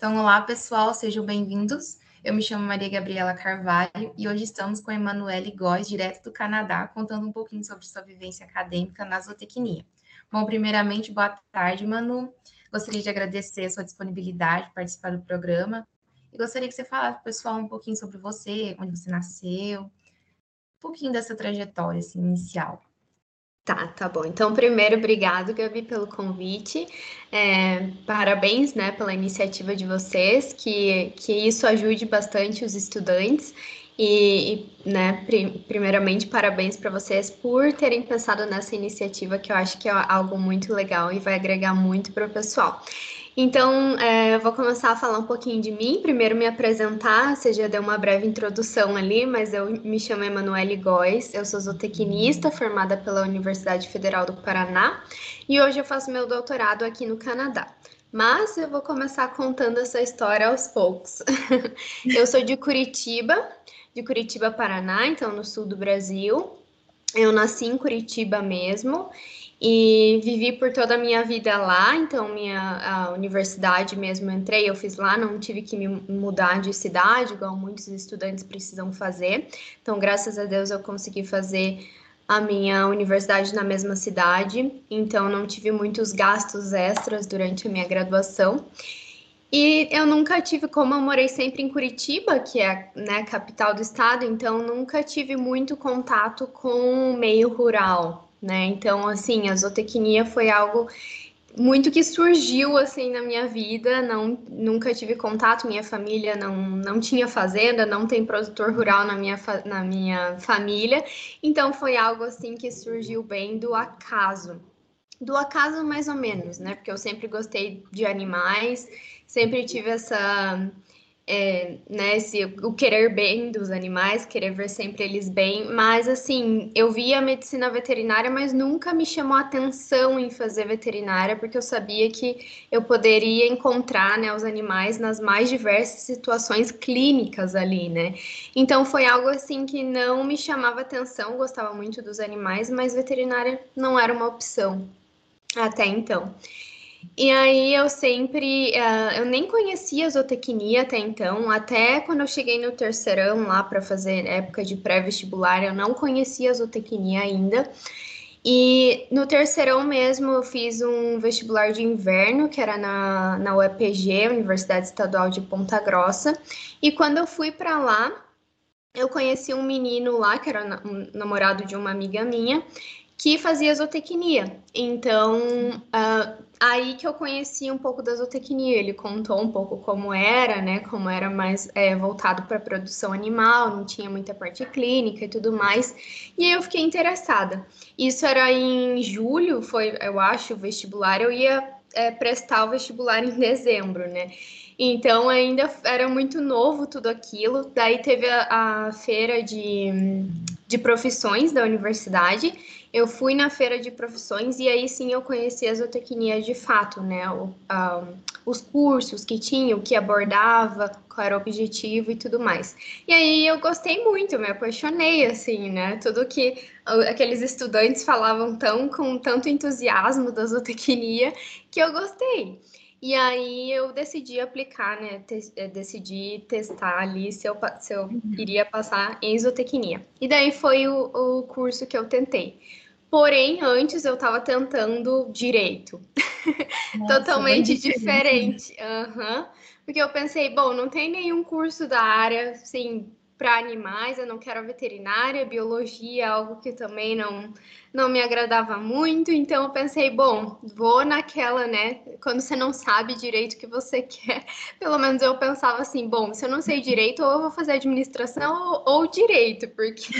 Então, olá pessoal, sejam bem-vindos. Eu me chamo Maria Gabriela Carvalho e hoje estamos com a Emanuele Góes, direto do Canadá, contando um pouquinho sobre sua vivência acadêmica na zootecnia. Bom, primeiramente, boa tarde, Manu. Gostaria de agradecer a sua disponibilidade de participar do programa e gostaria que você falasse para o pessoal um pouquinho sobre você, onde você nasceu, um pouquinho dessa trajetória assim, inicial. Tá, tá bom. Então, primeiro, obrigado, Gabi, pelo convite. É, parabéns, né, pela iniciativa de vocês, que, que isso ajude bastante os estudantes. E, e né, primeiramente, parabéns para vocês por terem pensado nessa iniciativa, que eu acho que é algo muito legal e vai agregar muito para o pessoal. Então, é, eu vou começar a falar um pouquinho de mim. Primeiro, me apresentar. Você já deu uma breve introdução ali, mas eu me chamo Emanuele Góes. Eu sou zootecnista, formada pela Universidade Federal do Paraná. E hoje eu faço meu doutorado aqui no Canadá. Mas eu vou começar contando essa história aos poucos. eu sou de Curitiba, de Curitiba, Paraná, então no sul do Brasil. Eu nasci em Curitiba mesmo e vivi por toda a minha vida lá, então minha universidade mesmo entrei, eu fiz lá, não tive que me mudar de cidade, igual muitos estudantes precisam fazer. Então, graças a Deus, eu consegui fazer a minha universidade na mesma cidade, então não tive muitos gastos extras durante a minha graduação. E eu nunca tive, como eu morei sempre em Curitiba, que é né, a capital do estado, então nunca tive muito contato com o meio rural, né? Então, assim, a zootecnia foi algo muito que surgiu assim na minha vida, não nunca tive contato, minha família não, não tinha fazenda, não tem produtor rural na minha, na minha família, então foi algo assim que surgiu bem do acaso. Do acaso mais ou menos, né? Porque eu sempre gostei de animais, sempre tive essa é, né, esse, o querer bem dos animais, querer ver sempre eles bem, mas assim, eu via a medicina veterinária, mas nunca me chamou atenção em fazer veterinária, porque eu sabia que eu poderia encontrar, né, os animais nas mais diversas situações clínicas ali, né, então foi algo assim que não me chamava atenção, gostava muito dos animais, mas veterinária não era uma opção até então. E aí eu sempre, uh, eu nem conhecia zootecnia até então, até quando eu cheguei no terceirão lá para fazer época de pré-vestibular, eu não conhecia zootecnia ainda. E no terceirão mesmo eu fiz um vestibular de inverno, que era na, na UEPG, Universidade Estadual de Ponta Grossa. E quando eu fui para lá, eu conheci um menino lá, que era um namorado de uma amiga minha, que fazia zootecnia. Então, uh, aí que eu conheci um pouco da zootecnia. Ele contou um pouco como era, né? Como era mais é, voltado para produção animal, não tinha muita parte clínica e tudo mais. E aí eu fiquei interessada. Isso era em julho, foi, eu acho, o vestibular. Eu ia é, prestar o vestibular em dezembro, né? Então ainda era muito novo tudo aquilo. Daí teve a, a feira de, de profissões da universidade eu fui na feira de profissões e aí sim eu conheci a zootecnia de fato, né? O, um, os cursos que tinha, o que abordava, qual era o objetivo e tudo mais. E aí eu gostei muito, me apaixonei, assim, né? Tudo que aqueles estudantes falavam tão com tanto entusiasmo da zootecnia que eu gostei. E aí eu decidi aplicar, né? Te eh, decidi testar ali se eu, se eu uhum. iria passar em zootecnia. E daí foi o, o curso que eu tentei. Porém, antes eu estava tentando direito. Nossa, Totalmente diferente. Uhum. Porque eu pensei, bom, não tem nenhum curso da área, assim, para animais, eu não quero veterinária, biologia, algo que também não, não me agradava muito, então eu pensei, bom, vou naquela, né, quando você não sabe direito o que você quer, pelo menos eu pensava assim, bom, se eu não sei direito, ou eu vou fazer administração ou, ou direito, porque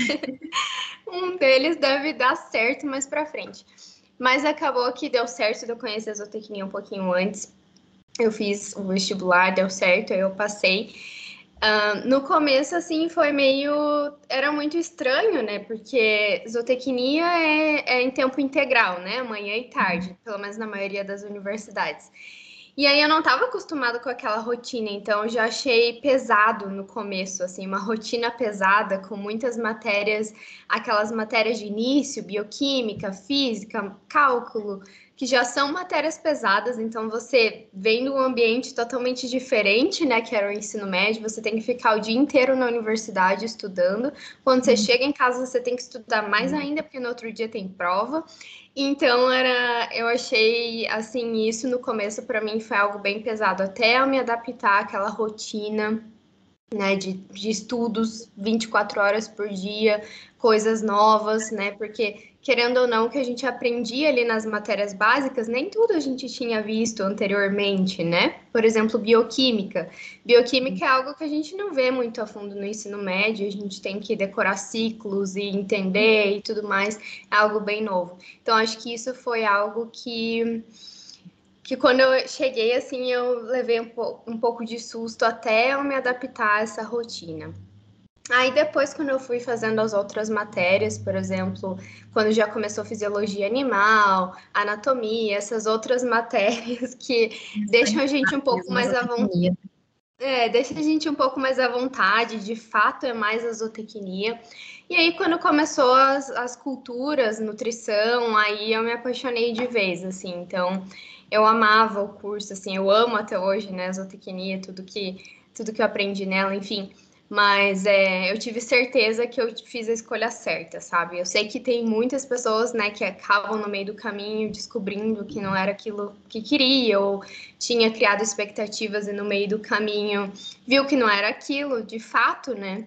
um deles deve dar certo mais para frente. Mas acabou que deu certo de eu conhecer a zootecnia um pouquinho antes, eu fiz o vestibular, deu certo, aí eu passei, Uh, no começo, assim, foi meio. Era muito estranho, né? Porque zootecnia é, é em tempo integral, né? Manhã e tarde, pelo menos na maioria das universidades. E aí eu não estava acostumada com aquela rotina, então já achei pesado no começo, assim, uma rotina pesada com muitas matérias, aquelas matérias de início, bioquímica, física, cálculo, que já são matérias pesadas, então você vem de um ambiente totalmente diferente, né, que era o ensino médio, você tem que ficar o dia inteiro na universidade estudando. Quando você uhum. chega em casa, você tem que estudar mais ainda, porque no outro dia tem prova. Então era, eu achei assim, isso no começo para mim foi algo bem pesado, até eu me adaptar àquela rotina né, de, de estudos 24 horas por dia, coisas novas, né? Porque, querendo ou não, que a gente aprendia ali nas matérias básicas, nem tudo a gente tinha visto anteriormente, né? Por exemplo, bioquímica. Bioquímica é algo que a gente não vê muito a fundo no ensino médio, a gente tem que decorar ciclos e entender e tudo mais, é algo bem novo. Então, acho que isso foi algo que que quando eu cheguei, assim, eu levei um, po um pouco de susto até eu me adaptar a essa rotina. Aí depois, quando eu fui fazendo as outras matérias, por exemplo, quando já começou fisiologia animal, anatomia, essas outras matérias que deixam a gente um pouco mais à vontade. É, deixa a gente um pouco mais à vontade, de fato é mais a zootecnia. E aí, quando começou as, as culturas, nutrição, aí eu me apaixonei de vez, assim. Então, eu amava o curso, assim, eu amo até hoje, né, zootecnia, tudo que, tudo que eu aprendi nela, enfim. Mas é, eu tive certeza que eu fiz a escolha certa, sabe? Eu sei que tem muitas pessoas, né, que acabam no meio do caminho descobrindo que não era aquilo que queria, ou tinha criado expectativas e no meio do caminho viu que não era aquilo, de fato, né?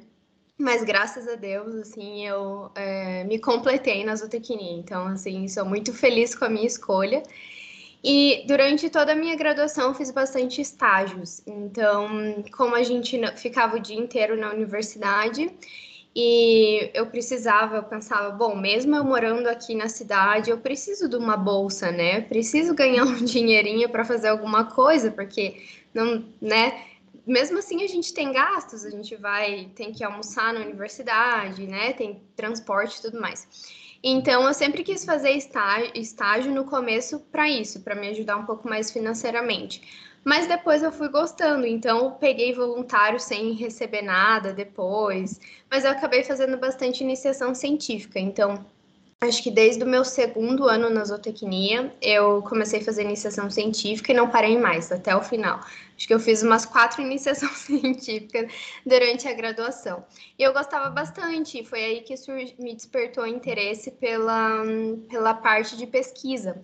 Mas graças a Deus, assim, eu é, me completei na zootecnia. Então, assim, sou muito feliz com a minha escolha. E durante toda a minha graduação fiz bastante estágios. Então, como a gente ficava o dia inteiro na universidade e eu precisava, eu pensava, bom, mesmo eu morando aqui na cidade, eu preciso de uma bolsa, né? Preciso ganhar um dinheirinho para fazer alguma coisa, porque não, né? Mesmo assim a gente tem gastos, a gente vai, tem que almoçar na universidade, né? Tem transporte e tudo mais. Então, eu sempre quis fazer estágio, no começo para isso, para me ajudar um pouco mais financeiramente. Mas depois eu fui gostando, então eu peguei voluntário sem receber nada depois. Mas eu acabei fazendo bastante iniciação científica, então acho que desde o meu segundo ano na zootecnia, eu comecei a fazer iniciação científica e não parei mais, até o final. Acho que eu fiz umas quatro iniciações científicas durante a graduação. E eu gostava bastante, foi aí que me despertou interesse pela, pela parte de pesquisa.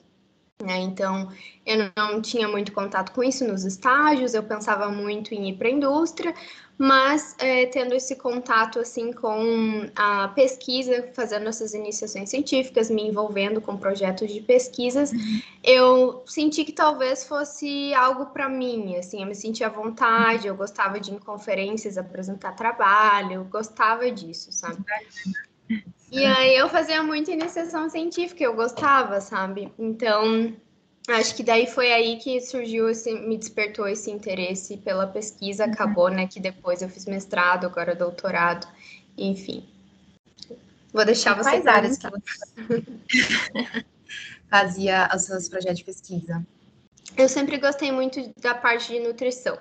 Né? Então, eu não tinha muito contato com isso nos estágios, eu pensava muito em ir para a indústria, mas é, tendo esse contato assim com a pesquisa, fazendo essas iniciações científicas, me envolvendo com projetos de pesquisas, uhum. eu senti que talvez fosse algo para mim, assim, eu me sentia à vontade, eu gostava de ir em conferências, apresentar trabalho, eu gostava disso, sabe? E aí eu fazia muita iniciação científica, eu gostava, sabe? Então, Acho que daí foi aí que surgiu esse, me despertou esse interesse pela pesquisa, uhum. acabou, né, que depois eu fiz mestrado, agora doutorado, enfim. Vou deixar você Quais áreas que você fazia os seus projetos de pesquisa? Eu sempre gostei muito da parte de nutrição.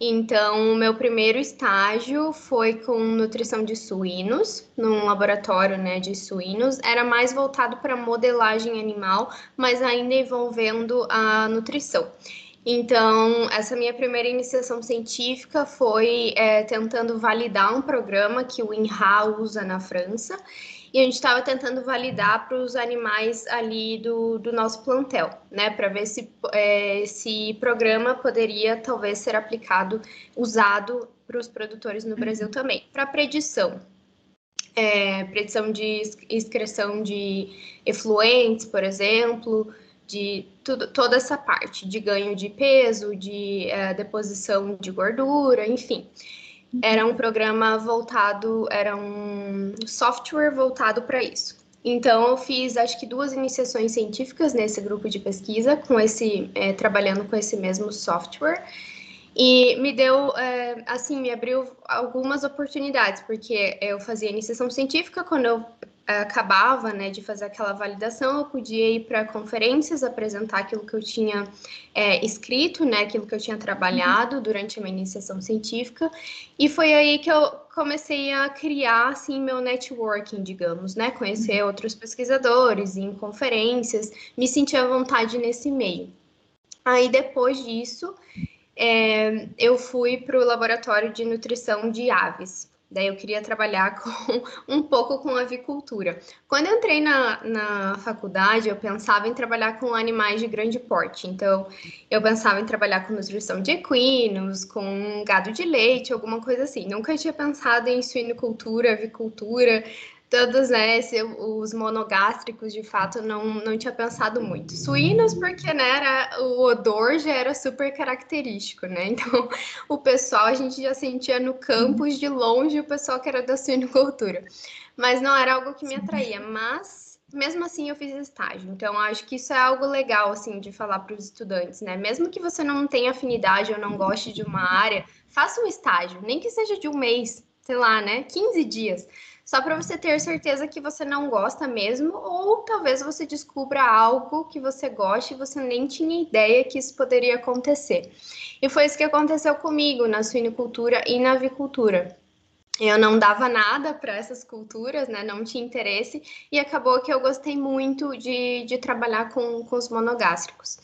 Então, o meu primeiro estágio foi com nutrição de suínos, num laboratório né, de suínos. Era mais voltado para modelagem animal, mas ainda envolvendo a nutrição. Então, essa minha primeira iniciação científica foi é, tentando validar um programa que o INRA usa na França e a gente estava tentando validar para os animais ali do, do nosso plantel, né, para ver se é, esse programa poderia talvez ser aplicado, usado para os produtores no Brasil uhum. também, para predição. É, predição de excreção de efluentes, por exemplo, de tudo, toda essa parte de ganho de peso, de é, deposição de gordura, enfim. Era um programa voltado, era um software voltado para isso. Então, eu fiz acho que duas iniciações científicas nesse grupo de pesquisa, com esse, é, trabalhando com esse mesmo software. E me deu, é, assim, me abriu algumas oportunidades, porque eu fazia iniciação científica, quando eu acabava né, de fazer aquela validação, eu podia ir para conferências, apresentar aquilo que eu tinha é, escrito, né, aquilo que eu tinha trabalhado durante a minha iniciação científica, e foi aí que eu comecei a criar assim meu networking, digamos, né, conhecer uhum. outros pesquisadores, em conferências, me sentir à vontade nesse meio. Aí depois disso, é, eu fui para o laboratório de nutrição de aves. Daí eu queria trabalhar com um pouco com avicultura. Quando eu entrei na, na faculdade, eu pensava em trabalhar com animais de grande porte. Então, eu pensava em trabalhar com nutrição de equinos, com gado de leite, alguma coisa assim. Nunca tinha pensado em suinocultura, avicultura, todos né, os monogástricos, de fato, não, não tinha pensado muito. Suínos, porque né, era, o odor já era super característico, né? Então, o pessoal, a gente já sentia no campus de longe o pessoal que era da suinocultura. Mas não era algo que me atraía, mas mesmo assim eu fiz estágio. Então, acho que isso é algo legal, assim, de falar para os estudantes, né? Mesmo que você não tenha afinidade ou não goste de uma área, faça um estágio, nem que seja de um mês, sei lá, né? 15 dias só para você ter certeza que você não gosta mesmo, ou talvez você descubra algo que você goste e você nem tinha ideia que isso poderia acontecer. E foi isso que aconteceu comigo na suinicultura e na avicultura. Eu não dava nada para essas culturas, né? Não tinha interesse, e acabou que eu gostei muito de, de trabalhar com, com os monogástricos.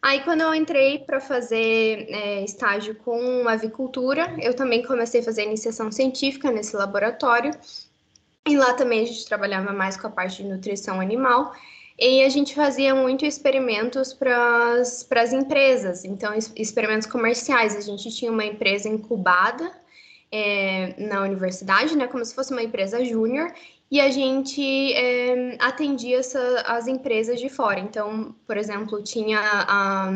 Aí, quando eu entrei para fazer é, estágio com avicultura, eu também comecei a fazer iniciação científica nesse laboratório e lá também a gente trabalhava mais com a parte de nutrição animal. E a gente fazia muito experimentos para as empresas, então, experimentos comerciais. A gente tinha uma empresa incubada é, na universidade, né, como se fosse uma empresa júnior, e a gente é, atendia essa, as empresas de fora. Então, por exemplo, tinha a,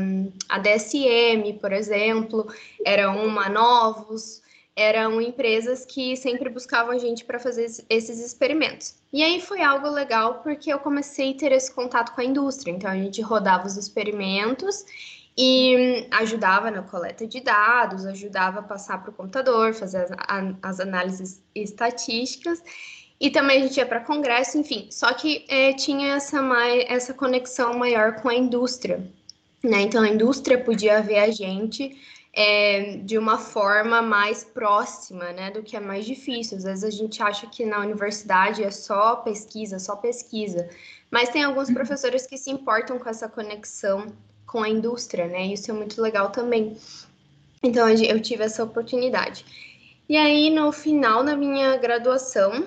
a DSM, por exemplo, era uma Novos, eram empresas que sempre buscavam a gente para fazer esses experimentos. E aí foi algo legal porque eu comecei a ter esse contato com a indústria. Então a gente rodava os experimentos e ajudava na coleta de dados, ajudava a passar para o computador, fazer as, análises estatísticas. E também a gente ia para congresso, enfim. Só que é, tinha essa, mai, essa conexão maior com a indústria. Né? Então a indústria podia ver a gente é, de uma forma mais próxima, né, do que é mais difícil. Às vezes a gente acha que na universidade é só pesquisa, só pesquisa, mas tem alguns uhum. professores que se importam com essa conexão com a indústria, né? Isso é muito legal também. Então eu tive essa oportunidade. E aí no final da minha graduação,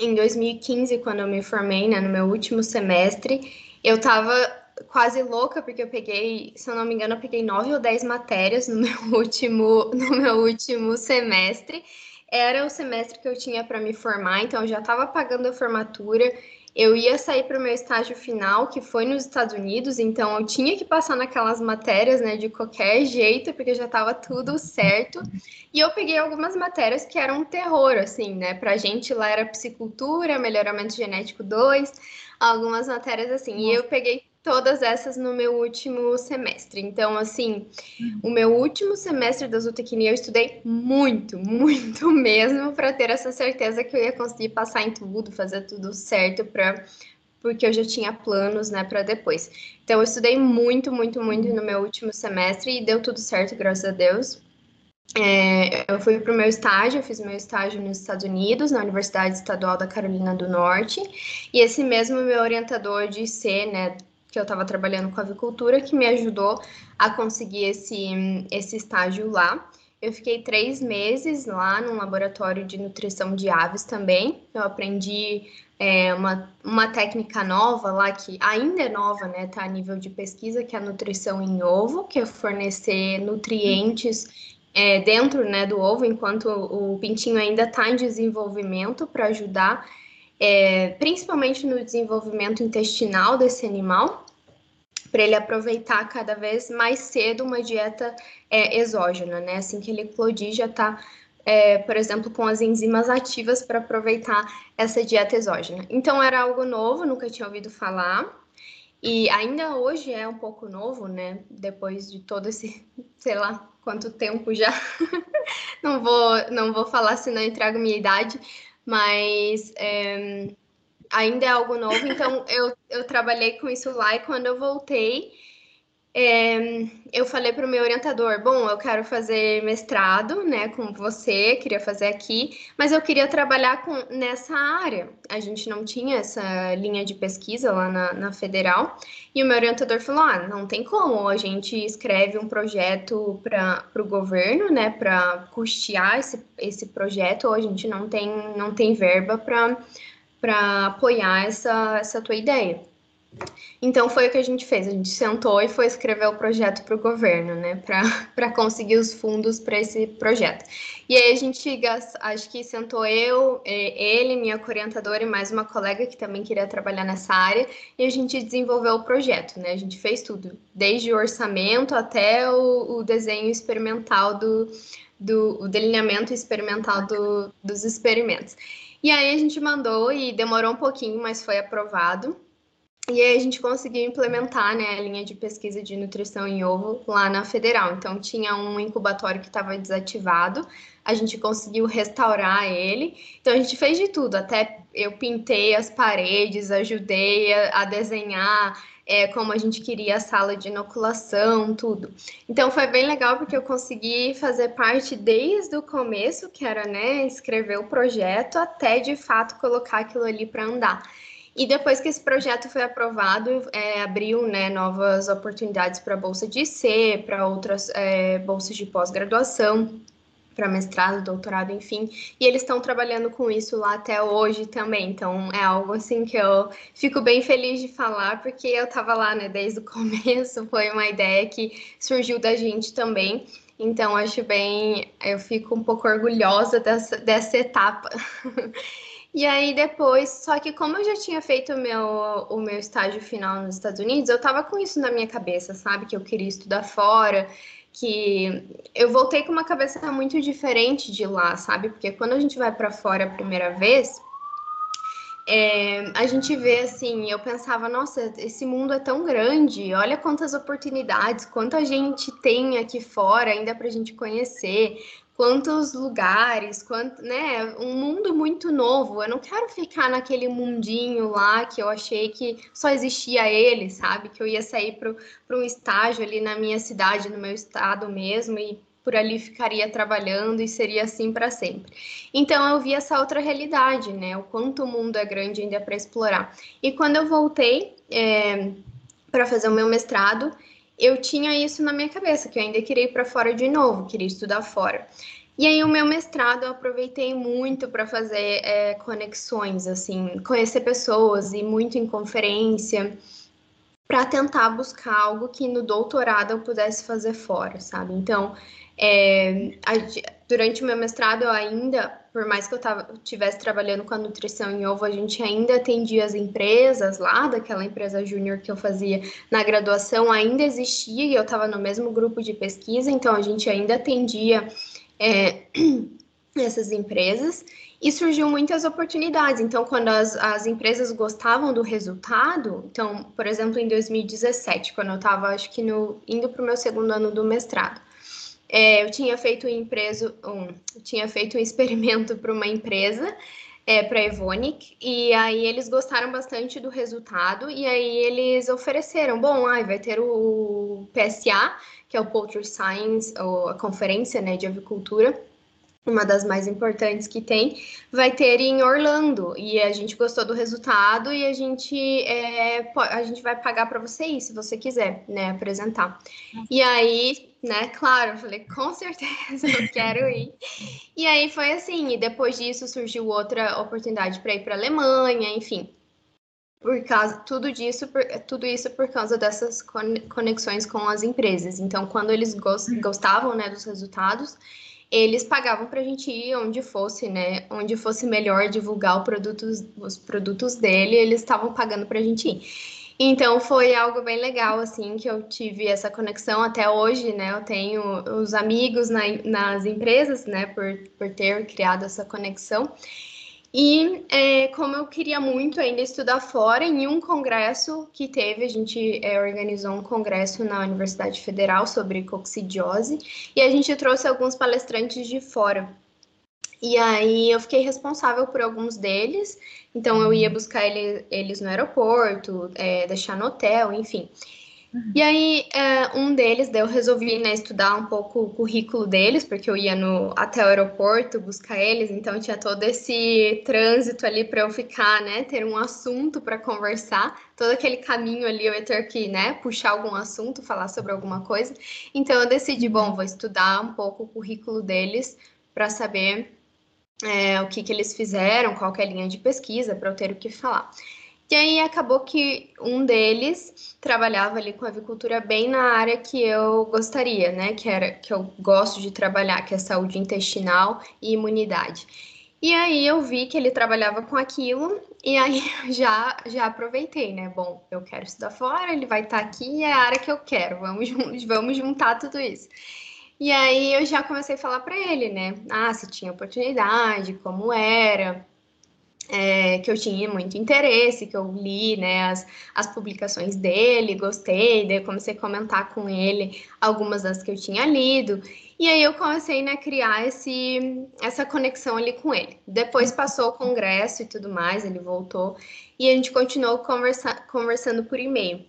em 2015, quando eu me formei, né, no meu último semestre, eu estava quase louca, porque eu peguei, se eu não me engano, eu peguei nove ou dez matérias no meu último, no meu último semestre. Era o semestre que eu tinha para me formar, então eu já estava pagando a formatura. Eu ia sair para o meu estágio final, que foi nos Estados Unidos, então eu tinha que passar naquelas matérias, né, de qualquer jeito, porque já estava tudo certo. E eu peguei algumas matérias que eram um terror, assim, né? Para a gente lá era psicultura, melhoramento genético 2, algumas matérias assim. E eu peguei todas essas no meu último semestre. Então, assim, o meu último semestre da zootecnia eu estudei muito, muito mesmo para ter essa certeza que eu ia conseguir passar em tudo, fazer tudo certo para porque eu já tinha planos, né, para depois. Então, eu estudei muito, muito, muito no meu último semestre e deu tudo certo, graças a Deus. É, eu fui para o meu estágio, eu fiz meu estágio nos Estados Unidos, na Universidade Estadual da Carolina do Norte, e esse mesmo meu orientador de C, né, que eu estava trabalhando com avicultura, que me ajudou a conseguir esse, esse estágio lá. Eu fiquei três meses lá no laboratório de nutrição de aves também. Eu aprendi é, uma, uma técnica nova lá, que ainda é nova, né? Tá a nível de pesquisa, que é a nutrição em ovo, que é fornecer nutrientes é, dentro né, do ovo, enquanto o pintinho ainda está em desenvolvimento, para ajudar é, principalmente no desenvolvimento intestinal desse animal, para ele aproveitar cada vez mais cedo uma dieta é, exógena, né? Assim que ele eclodir, já está, é, por exemplo, com as enzimas ativas para aproveitar essa dieta exógena. Então era algo novo, nunca tinha ouvido falar. E ainda hoje é um pouco novo, né? Depois de todo esse, sei lá, quanto tempo já. não vou, não vou falar se não entrego minha idade, mas é, ainda é algo novo, então eu, eu trabalhei com isso lá e quando eu voltei, é, eu falei para o meu orientador, bom, eu quero fazer mestrado, né, com você, queria fazer aqui, mas eu queria trabalhar com, nessa área. A gente não tinha essa linha de pesquisa lá na, na federal, e o meu orientador falou, ah, não tem como, a gente escreve um projeto para o governo, né, para custear esse, esse projeto, ou a gente não tem, não tem verba para apoiar essa, essa tua ideia. Então foi o que a gente fez, a gente sentou e foi escrever o projeto para o governo, né, para conseguir os fundos para esse projeto. E aí a gente, acho que sentou eu, ele, minha orientadora e mais uma colega que também queria trabalhar nessa área, e a gente desenvolveu o projeto, né, a gente fez tudo, desde o orçamento até o, o desenho experimental do, do o delineamento experimental do, dos experimentos. E aí a gente mandou e demorou um pouquinho, mas foi aprovado. E aí a gente conseguiu implementar né, a linha de pesquisa de nutrição em ovo lá na Federal. Então tinha um incubatório que estava desativado, a gente conseguiu restaurar ele. Então a gente fez de tudo, até eu pintei as paredes, ajudei a, a desenhar é, como a gente queria a sala de inoculação, tudo. Então foi bem legal porque eu consegui fazer parte desde o começo, que era né, escrever o projeto, até de fato colocar aquilo ali para andar. E depois que esse projeto foi aprovado, é, abriu né, novas oportunidades para a Bolsa de C, para outras é, bolsas de pós-graduação, para mestrado, doutorado, enfim. E eles estão trabalhando com isso lá até hoje também. Então é algo assim que eu fico bem feliz de falar, porque eu estava lá né, desde o começo, foi uma ideia que surgiu da gente também. Então, acho bem, eu fico um pouco orgulhosa dessa, dessa etapa. E aí depois, só que como eu já tinha feito o meu, o meu estágio final nos Estados Unidos, eu tava com isso na minha cabeça, sabe? Que eu queria estudar fora, que eu voltei com uma cabeça muito diferente de lá, sabe? Porque quando a gente vai para fora a primeira vez, é, a gente vê assim, eu pensava, nossa, esse mundo é tão grande, olha quantas oportunidades, quanta gente tem aqui fora ainda para a gente conhecer, quantos lugares, quanto, né, um mundo muito novo. Eu não quero ficar naquele mundinho lá que eu achei que só existia ele, sabe? Que eu ia sair para um estágio ali na minha cidade, no meu estado mesmo, e por ali ficaria trabalhando e seria assim para sempre. Então eu vi essa outra realidade, né? O quanto o mundo é grande ainda para explorar. E quando eu voltei é, para fazer o meu mestrado, eu tinha isso na minha cabeça, que eu ainda queria ir para fora de novo, queria estudar fora. E aí, o meu mestrado eu aproveitei muito para fazer é, conexões, assim, conhecer pessoas, e muito em conferência, para tentar buscar algo que no doutorado eu pudesse fazer fora, sabe? Então, é, a, durante o meu mestrado, eu ainda, por mais que eu estivesse trabalhando com a nutrição em ovo, a gente ainda atendia as empresas lá, daquela empresa júnior que eu fazia na graduação, ainda existia e eu estava no mesmo grupo de pesquisa, então a gente ainda atendia é, essas empresas e surgiu muitas oportunidades. Então, quando as, as empresas gostavam do resultado, então, por exemplo, em 2017, quando eu estava, acho que no, indo para o meu segundo ano do mestrado, é, eu tinha feito um, empresa, um, tinha feito um experimento para uma empresa, é, para a Evonik, e aí eles gostaram bastante do resultado, e aí eles ofereceram, bom, ai, vai ter o PSA, que é o Poultry Science, ou a conferência né, de avicultura, uma das mais importantes que tem, vai ter em Orlando. E a gente gostou do resultado e a gente, é, a gente vai pagar para você ir, se você quiser, né, apresentar. E aí, né, claro, eu falei, com certeza eu quero ir. E aí foi assim, e depois disso surgiu outra oportunidade para ir para Alemanha, enfim. Por causa, tudo disso, por, tudo isso por causa dessas conexões com as empresas. Então, quando eles gostavam, né, dos resultados, eles pagavam para a gente ir onde fosse, né? Onde fosse melhor divulgar os produtos dele, eles estavam pagando para a gente ir. Então foi algo bem legal, assim, que eu tive essa conexão até hoje, né? Eu tenho os amigos na, nas empresas, né? Por, por ter criado essa conexão. E é, como eu queria muito ainda estudar fora, em um congresso que teve, a gente é, organizou um congresso na Universidade Federal sobre coccidiose e a gente trouxe alguns palestrantes de fora. E aí eu fiquei responsável por alguns deles, então eu ia buscar ele, eles no aeroporto, é, deixar no hotel, enfim. E aí, é, um deles, eu resolvi né, estudar um pouco o currículo deles, porque eu ia no, até o aeroporto buscar eles, então tinha todo esse trânsito ali para eu ficar, né, ter um assunto para conversar. Todo aquele caminho ali eu ia ter que, né, puxar algum assunto, falar sobre alguma coisa. Então eu decidi, bom, vou estudar um pouco o currículo deles para saber é, o que, que eles fizeram, qual é a linha de pesquisa, para eu ter o que falar. E aí acabou que um deles trabalhava ali com avicultura bem na área que eu gostaria, né? Que era que eu gosto de trabalhar, que é saúde intestinal e imunidade. E aí eu vi que ele trabalhava com aquilo e aí já já aproveitei, né? Bom, eu quero estudar fora, ele vai estar tá aqui, é a área que eu quero. Vamos vamos juntar tudo isso. E aí eu já comecei a falar para ele, né? Ah, se tinha oportunidade, como era é, que eu tinha muito interesse, que eu li né, as, as publicações dele, gostei, daí comecei a comentar com ele algumas das que eu tinha lido. E aí eu comecei né, a criar esse, essa conexão ali com ele. Depois passou o congresso e tudo mais, ele voltou e a gente continuou conversa, conversando por e-mail.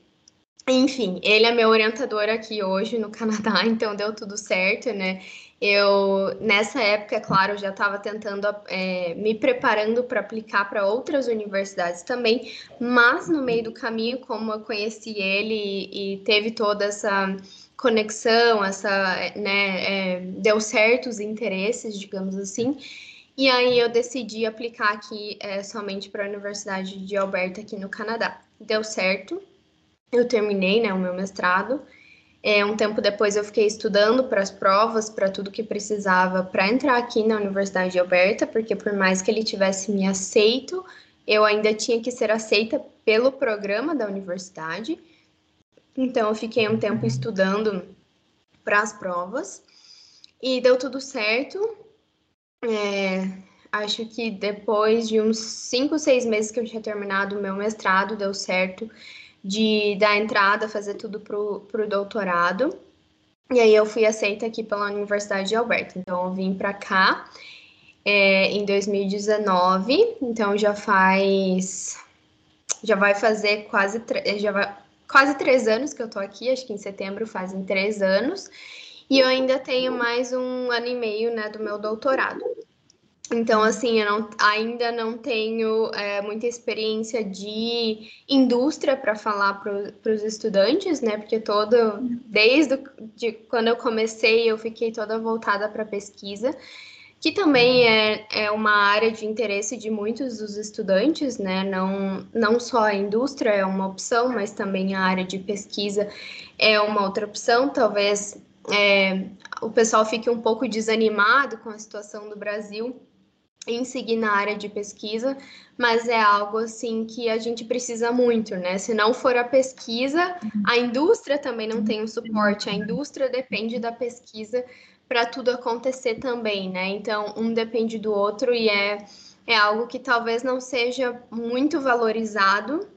Enfim, ele é meu orientador aqui hoje no Canadá, então deu tudo certo, né? Eu, nessa época, é claro, já estava tentando, é, me preparando para aplicar para outras universidades também, mas no meio do caminho, como eu conheci ele e, e teve toda essa conexão, essa, né, é, deu certos interesses, digamos assim, e aí eu decidi aplicar aqui é, somente para a Universidade de Alberta, aqui no Canadá. Deu certo, eu terminei, né, o meu mestrado, é, um tempo depois eu fiquei estudando para as provas, para tudo que precisava para entrar aqui na Universidade de Alberta, porque por mais que ele tivesse me aceito, eu ainda tinha que ser aceita pelo programa da universidade. Então eu fiquei um tempo estudando para as provas e deu tudo certo. É, acho que depois de uns cinco, seis meses que eu tinha terminado o meu mestrado, deu certo de dar entrada, fazer tudo para o doutorado. E aí eu fui aceita aqui pela Universidade de Alberta. Então eu vim para cá é, em 2019, então já faz já vai fazer quase já vai, quase três anos que eu tô aqui, acho que em setembro fazem três anos, e eu ainda tenho mais um ano e meio né, do meu doutorado. Então, assim, eu não, ainda não tenho é, muita experiência de indústria para falar para os estudantes, né? Porque todo, desde de quando eu comecei, eu fiquei toda voltada para pesquisa, que também é, é uma área de interesse de muitos dos estudantes, né? Não, não só a indústria é uma opção, mas também a área de pesquisa é uma outra opção. Talvez é, o pessoal fique um pouco desanimado com a situação do Brasil em seguir na área de pesquisa, mas é algo assim que a gente precisa muito, né? Se não for a pesquisa, a indústria também não tem o suporte, a indústria depende da pesquisa para tudo acontecer também, né? Então, um depende do outro e é, é algo que talvez não seja muito valorizado,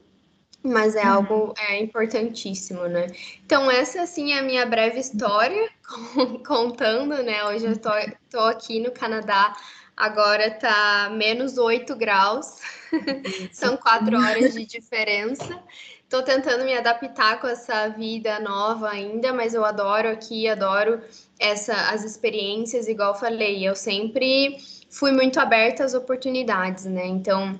mas é algo é, importantíssimo, né? Então, essa, assim, é a minha breve história, contando, né? Hoje eu tô, tô aqui no Canadá Agora tá menos 8 graus, são quatro horas de diferença. Estou tentando me adaptar com essa vida nova ainda, mas eu adoro aqui, adoro essa, as experiências, igual falei. Eu sempre fui muito aberta às oportunidades, né? Então,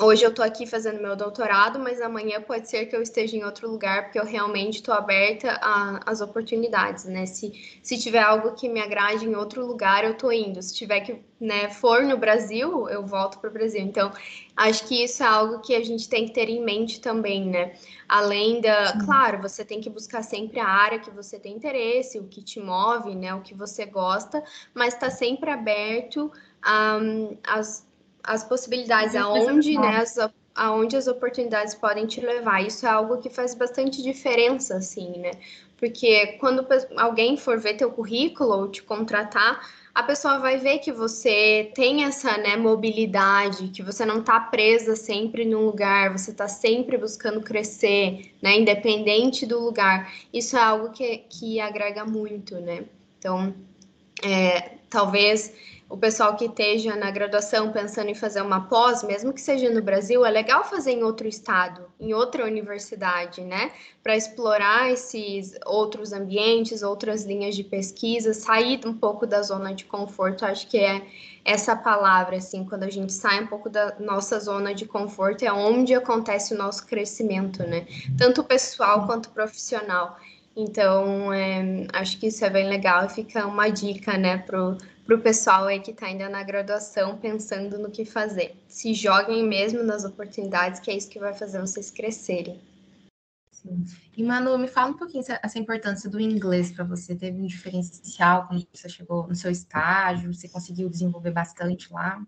Hoje eu estou aqui fazendo meu doutorado, mas amanhã pode ser que eu esteja em outro lugar, porque eu realmente estou aberta às oportunidades, né? Se, se tiver algo que me agrade em outro lugar, eu estou indo. Se tiver que né, for no Brasil, eu volto para o Brasil. Então, acho que isso é algo que a gente tem que ter em mente também, né? Além da, claro, você tem que buscar sempre a área que você tem interesse, o que te move, né? O que você gosta, mas está sempre aberto um, às as possibilidades, aonde, né, as, aonde as oportunidades podem te levar. Isso é algo que faz bastante diferença, assim, né? Porque quando alguém for ver teu currículo ou te contratar, a pessoa vai ver que você tem essa né, mobilidade, que você não está presa sempre num lugar, você está sempre buscando crescer, né, independente do lugar. Isso é algo que, que agrega muito, né? Então, é, talvez o pessoal que esteja na graduação pensando em fazer uma pós, mesmo que seja no Brasil, é legal fazer em outro estado, em outra universidade, né? Para explorar esses outros ambientes, outras linhas de pesquisa, sair um pouco da zona de conforto, acho que é essa palavra, assim, quando a gente sai um pouco da nossa zona de conforto, é onde acontece o nosso crescimento, né? Tanto pessoal quanto profissional. Então, é, acho que isso é bem legal e fica uma dica, né, pro para o pessoal aí que está ainda na graduação pensando no que fazer. Se joguem mesmo nas oportunidades, que é isso que vai fazer vocês crescerem. Sim. E Manu, me fala um pouquinho essa importância do inglês para você. Teve um diferencial quando você chegou no seu estágio? Você conseguiu desenvolver bastante lá?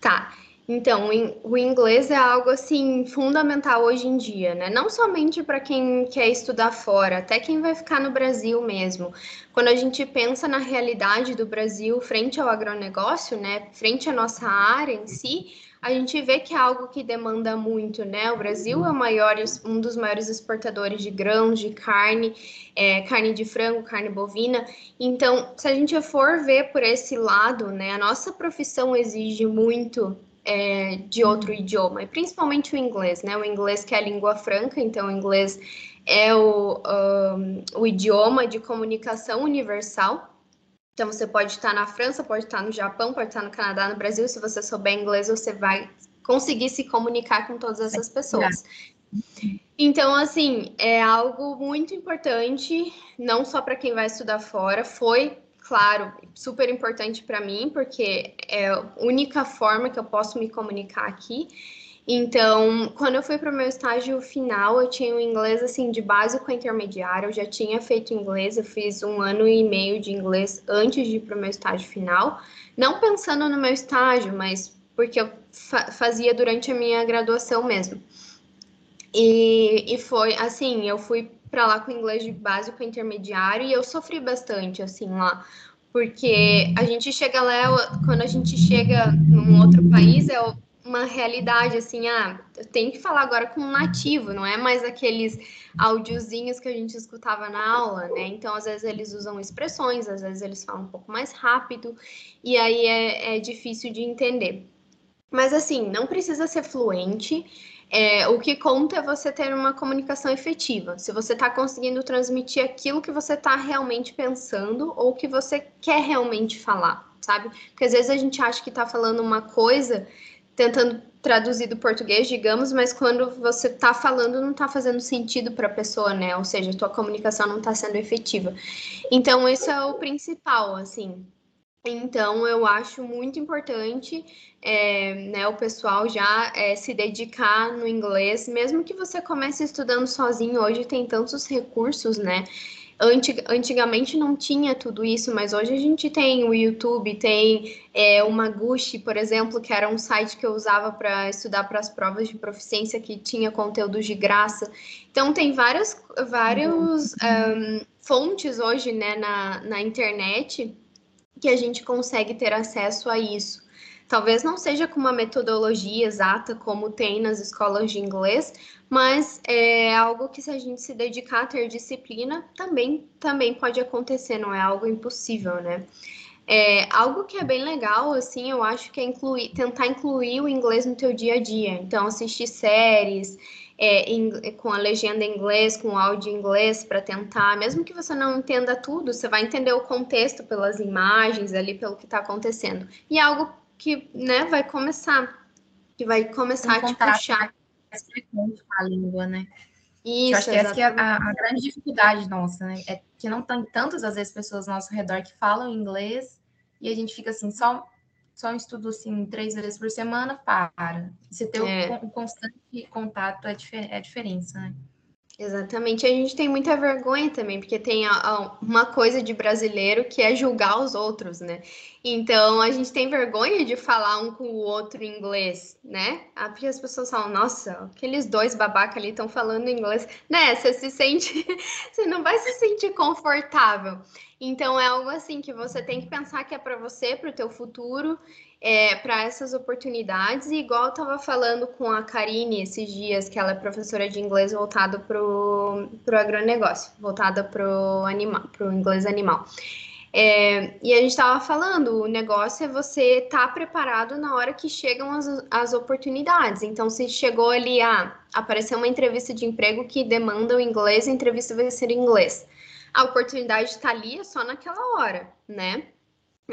Tá. Então, o inglês é algo assim fundamental hoje em dia, né? Não somente para quem quer estudar fora, até quem vai ficar no Brasil mesmo. Quando a gente pensa na realidade do Brasil frente ao agronegócio, né, frente à nossa área em si, a gente vê que é algo que demanda muito, né? O Brasil é maior, um dos maiores exportadores de grãos, de carne, é, carne de frango, carne bovina. Então, se a gente for ver por esse lado, né, a nossa profissão exige muito é, de outro idioma, e principalmente o inglês, né? O inglês que é a língua franca, então o inglês é o, um, o idioma de comunicação universal. Então você pode estar na França, pode estar no Japão, pode estar no Canadá, no Brasil. Se você souber inglês, você vai conseguir se comunicar com todas essas pessoas. Então, assim, é algo muito importante, não só para quem vai estudar fora, foi claro, super importante para mim, porque é a única forma que eu posso me comunicar aqui. Então, quando eu fui para o meu estágio final, eu tinha o um inglês assim de básico a intermediário, eu já tinha feito inglês, eu fiz um ano e meio de inglês antes de ir para o meu estágio final, não pensando no meu estágio, mas porque eu fa fazia durante a minha graduação mesmo. E, e foi assim, eu fui para lá com inglês de básico intermediário e eu sofri bastante assim lá, porque a gente chega lá, quando a gente chega num outro país, é uma realidade assim, ah, eu tenho que falar agora com um nativo, não é mais aqueles áudiozinhos que a gente escutava na aula, né? Então, às vezes eles usam expressões, às vezes eles falam um pouco mais rápido, e aí é, é difícil de entender. Mas assim, não precisa ser fluente. É, o que conta é você ter uma comunicação efetiva. Se você está conseguindo transmitir aquilo que você está realmente pensando ou que você quer realmente falar, sabe? Porque às vezes a gente acha que está falando uma coisa, tentando traduzir do português, digamos, mas quando você está falando não está fazendo sentido para a pessoa, né? Ou seja, a tua comunicação não está sendo efetiva. Então, isso é o principal, assim. Então, eu acho muito importante é, né, o pessoal já é, se dedicar no inglês, mesmo que você comece estudando sozinho. Hoje tem tantos recursos, né? Antig antigamente não tinha tudo isso, mas hoje a gente tem o YouTube, tem é, o Maguchi, por exemplo, que era um site que eu usava para estudar para as provas de proficiência, que tinha conteúdo de graça. Então, tem várias, vários um, fontes hoje né, na, na internet que a gente consegue ter acesso a isso. Talvez não seja com uma metodologia exata como tem nas escolas de inglês, mas é algo que se a gente se dedicar a ter disciplina, também, também pode acontecer, não é algo impossível, né? É, algo que é bem legal, assim, eu acho que é incluir, tentar incluir o inglês no teu dia a dia. Então, assistir séries, é, em, com a legenda em inglês, com áudio em inglês, para tentar, mesmo que você não entenda tudo, você vai entender o contexto pelas imagens ali, pelo que está acontecendo. E é algo que, né, vai começar, que vai começar um a te puxar. Mais frequente com a língua, né? Isso, eu acho que essa que é a, a, grande dificuldade nossa, né? É que não tem tantas, às vezes, pessoas ao nosso redor que falam inglês e a gente fica assim, só só um estudo assim três vezes por semana, para. Você ter é. um constante contato é, difer é a diferença, né? Exatamente. A gente tem muita vergonha também, porque tem a, a, uma coisa de brasileiro que é julgar os outros, né? Então a gente tem vergonha de falar um com o outro em inglês, né? Ah, porque as pessoas falam, nossa, aqueles dois babaca ali estão falando inglês, né? Você se sente, você não vai se sentir confortável. Então é algo assim que você tem que pensar que é para você, para o teu futuro, é, para essas oportunidades. E igual eu estava falando com a Karine esses dias, que ela é professora de inglês voltado para o agronegócio, voltada para o inglês animal. É, e a gente estava falando, o negócio é você estar tá preparado na hora que chegam as, as oportunidades. Então, se chegou ali a aparecer uma entrevista de emprego que demanda o inglês, a entrevista vai ser em inglês. A oportunidade está ali é só naquela hora, né?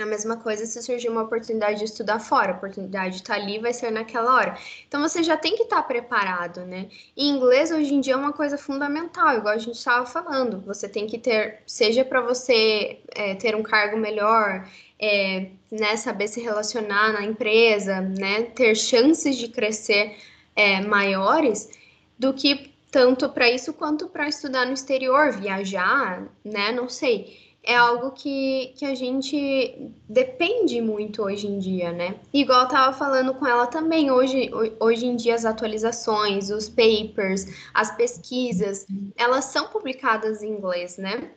A mesma coisa se surgir uma oportunidade de estudar fora, a oportunidade está ali, vai ser naquela hora. Então você já tem que estar tá preparado, né? E inglês hoje em dia é uma coisa fundamental, igual a gente estava falando. Você tem que ter, seja para você é, ter um cargo melhor, é, né, saber se relacionar na empresa, né, ter chances de crescer é, maiores, do que tanto para isso quanto para estudar no exterior, viajar, né? Não sei é algo que, que a gente depende muito hoje em dia, né? Igual eu tava falando com ela também, hoje, hoje em dia as atualizações, os papers, as pesquisas, elas são publicadas em inglês, né?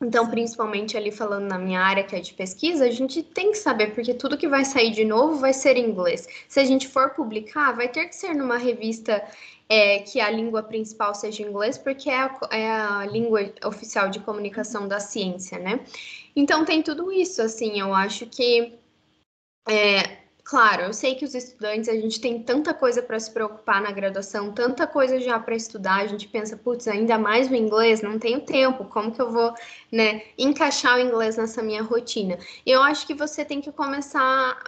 Então, principalmente ali falando na minha área, que é de pesquisa, a gente tem que saber, porque tudo que vai sair de novo vai ser em inglês. Se a gente for publicar, vai ter que ser numa revista é, que a língua principal seja inglês, porque é a, é a, língua oficial de comunicação da ciência, né? Então tem tudo isso, assim, eu acho que é, Claro, eu sei que os estudantes, a gente tem tanta coisa para se preocupar na graduação, tanta coisa já para estudar, a gente pensa, putz, ainda mais o inglês, não tenho tempo, como que eu vou, né, encaixar o inglês nessa minha rotina? E eu acho que você tem que começar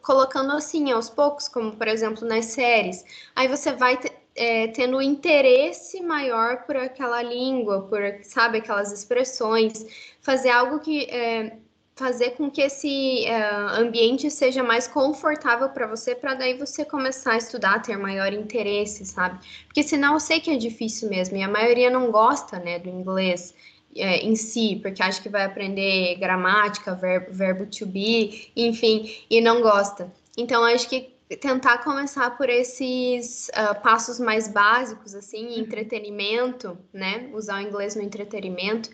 colocando assim, aos poucos, como por exemplo nas séries, aí você vai é, tendo interesse maior por aquela língua, por, sabe, aquelas expressões, fazer algo que é, fazer com que esse uh, ambiente seja mais confortável para você, para daí você começar a estudar, ter maior interesse, sabe? Porque senão eu sei que é difícil mesmo, e a maioria não gosta, né, do inglês é, em si, porque acha que vai aprender gramática, verbo, verbo to be, enfim, e não gosta. Então, acho que tentar começar por esses uh, passos mais básicos, assim, uhum. entretenimento, né? Usar o inglês no entretenimento,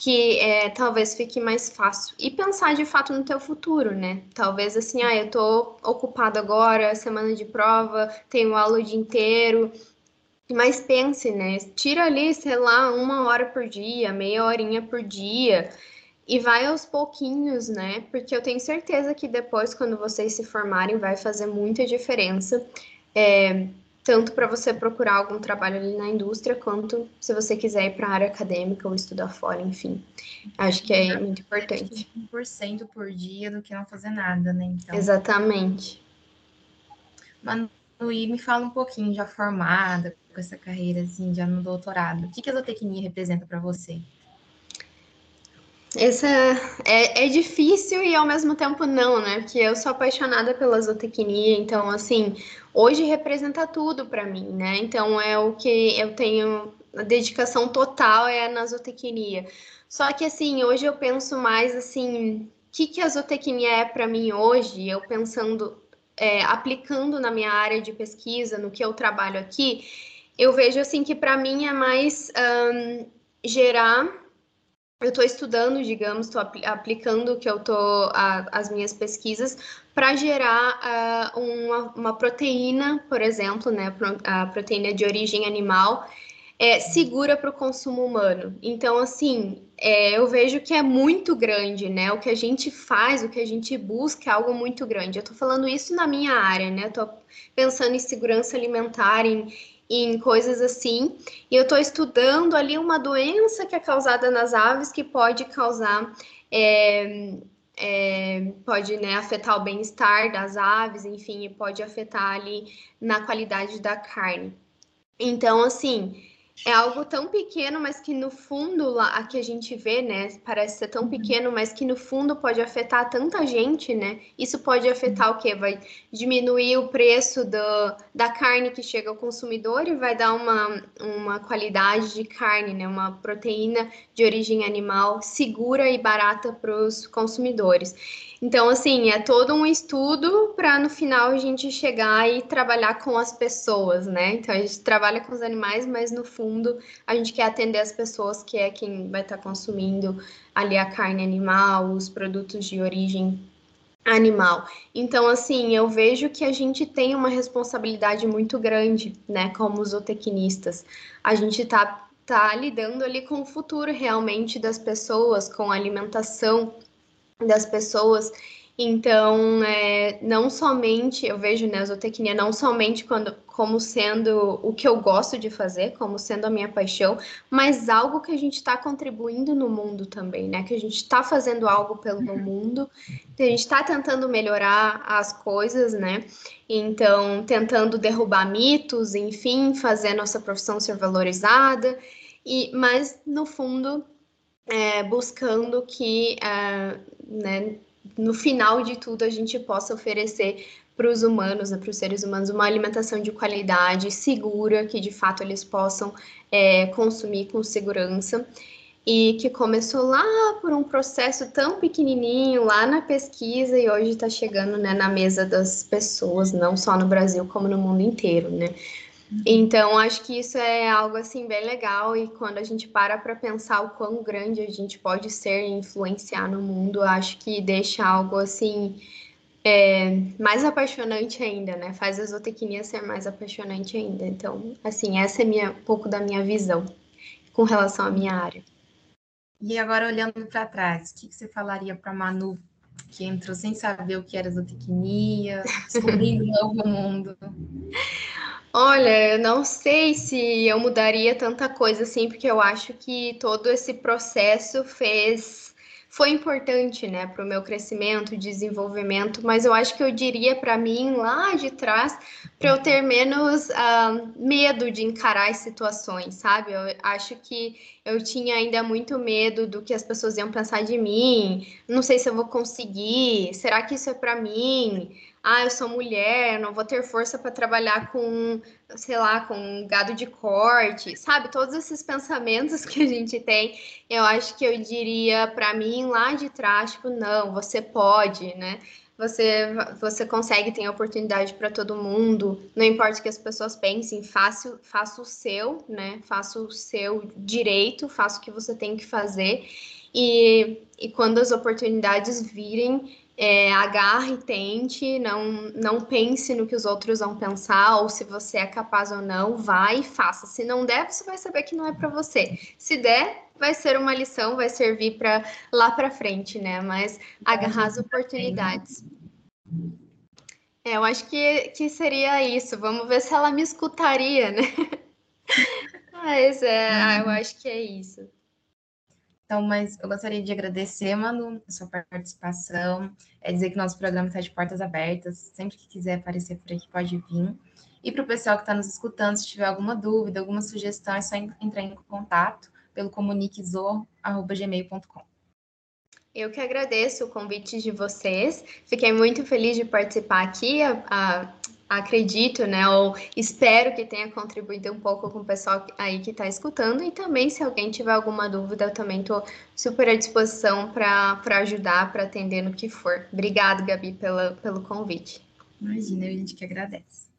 que é, talvez fique mais fácil. E pensar de fato no teu futuro, né? Talvez assim, ah, eu tô ocupado agora, semana de prova, tenho aula o dia inteiro. Mas pense, né? Tira ali, sei lá, uma hora por dia, meia horinha por dia. E vai aos pouquinhos, né? Porque eu tenho certeza que depois, quando vocês se formarem, vai fazer muita diferença. É, tanto para você procurar algum trabalho ali na indústria, quanto se você quiser ir para a área acadêmica ou estudar fora, enfim. Acho que é muito importante. 1% por dia do que não fazer nada, né? Então... Exatamente. Manu, e me fala um pouquinho, já formada, com essa carreira, assim, já no doutorado. O que, que a zootecnia representa para você? Essa é, é difícil e ao mesmo tempo não, né? Porque eu sou apaixonada pela zootecnia, então, assim, hoje representa tudo para mim, né? Então, é o que eu tenho, a dedicação total é na zootecnia. Só que, assim, hoje eu penso mais, assim, o que, que a zootecnia é para mim hoje? Eu pensando, é, aplicando na minha área de pesquisa, no que eu trabalho aqui, eu vejo, assim, que para mim é mais um, gerar eu estou estudando, digamos, estou apl aplicando o que eu estou, as minhas pesquisas, para gerar uh, uma, uma, proteína, por exemplo, né, a proteína de origem animal, é, segura para o consumo humano. Então, assim, é, eu vejo que é muito grande, né? O que a gente faz, o que a gente busca é algo muito grande. Eu estou falando isso na minha área, né? Estou pensando em segurança alimentar, em, em coisas assim. E eu estou estudando ali uma doença que é causada nas aves que pode causar. É, é, pode né, afetar o bem-estar das aves, enfim, e pode afetar ali na qualidade da carne. Então, assim, é algo tão pequeno, mas que no fundo, lá, a que a gente vê, né, parece ser tão uhum. pequeno, mas que no fundo pode afetar tanta gente, né? Isso pode afetar o quê? Vai diminuir o preço do, da carne que chega ao consumidor e vai dar uma, uma qualidade de carne, né? Uma proteína de origem animal segura e barata para os consumidores. Então, assim, é todo um estudo para no final a gente chegar e trabalhar com as pessoas, né? Então, a gente trabalha com os animais, mas no fundo a gente quer atender as pessoas, que é quem vai estar tá consumindo ali a carne animal, os produtos de origem animal. Então, assim, eu vejo que a gente tem uma responsabilidade muito grande, né, como zootecnistas. A gente está está lidando ali com o futuro realmente das pessoas, com a alimentação das pessoas. Então, é, não somente, eu vejo né, a zootecnia não somente quando, como sendo o que eu gosto de fazer, como sendo a minha paixão, mas algo que a gente está contribuindo no mundo também, né? Que a gente está fazendo algo pelo uhum. mundo, que a gente está tentando melhorar as coisas, né? Então, tentando derrubar mitos, enfim, fazer a nossa profissão ser valorizada, e, mas no fundo, é, buscando que, é, né, no final de tudo, a gente possa oferecer para os humanos, né, para os seres humanos, uma alimentação de qualidade, segura, que de fato eles possam é, consumir com segurança. E que começou lá por um processo tão pequenininho, lá na pesquisa, e hoje está chegando né, na mesa das pessoas, não só no Brasil, como no mundo inteiro, né? Então, acho que isso é algo assim bem legal e quando a gente para para pensar o quão grande a gente pode ser e influenciar no mundo, acho que deixa algo assim é, mais apaixonante ainda, né? Faz a zootecnia ser mais apaixonante ainda. Então, assim, essa é minha, um pouco da minha visão com relação à minha área. E agora, olhando para trás, o que, que você falaria para Manu, que entrou sem saber o que era zootecnia, descobrindo um novo mundo? Olha, eu não sei se eu mudaria tanta coisa assim, porque eu acho que todo esse processo fez foi importante, né, para o meu crescimento, desenvolvimento, mas eu acho que eu diria para mim lá de trás, para eu ter menos uh, medo de encarar as situações, sabe? Eu acho que eu tinha ainda muito medo do que as pessoas iam pensar de mim, não sei se eu vou conseguir, será que isso é para mim? Ah, eu sou mulher, não vou ter força para trabalhar com, sei lá, com gado de corte, sabe? Todos esses pensamentos que a gente tem, eu acho que eu diria para mim lá de trás, tipo, não, você pode, né? Você, você consegue, tem oportunidade para todo mundo, não importa o que as pessoas pensem, faça, faça o seu, né? Faça o seu direito, faça o que você tem que fazer. E, e quando as oportunidades virem, é, agarre, tente, não, não pense no que os outros vão pensar, ou se você é capaz ou não, vai e faça. Se não der, você vai saber que não é para você. Se der, vai ser uma lição, vai servir para lá para frente, né? Mas agarrar as oportunidades. É, eu acho que, que seria isso. Vamos ver se ela me escutaria, né? Mas é, eu acho que é isso. Então, mas eu gostaria de agradecer, Manu, a sua participação, é dizer que nosso programa está de portas abertas, sempre que quiser aparecer por aqui pode vir. E para o pessoal que está nos escutando, se tiver alguma dúvida, alguma sugestão, é só entrar em contato pelo comuniquezor.gmail.com. Eu que agradeço o convite de vocês. Fiquei muito feliz de participar aqui. A, a, acredito, né, ou espero que tenha contribuído um pouco com o pessoal aí que está escutando. E também, se alguém tiver alguma dúvida, eu também estou super à disposição para ajudar, para atender no que for. Obrigada, Gabi, pela, pelo convite. Imagina, a gente que agradece.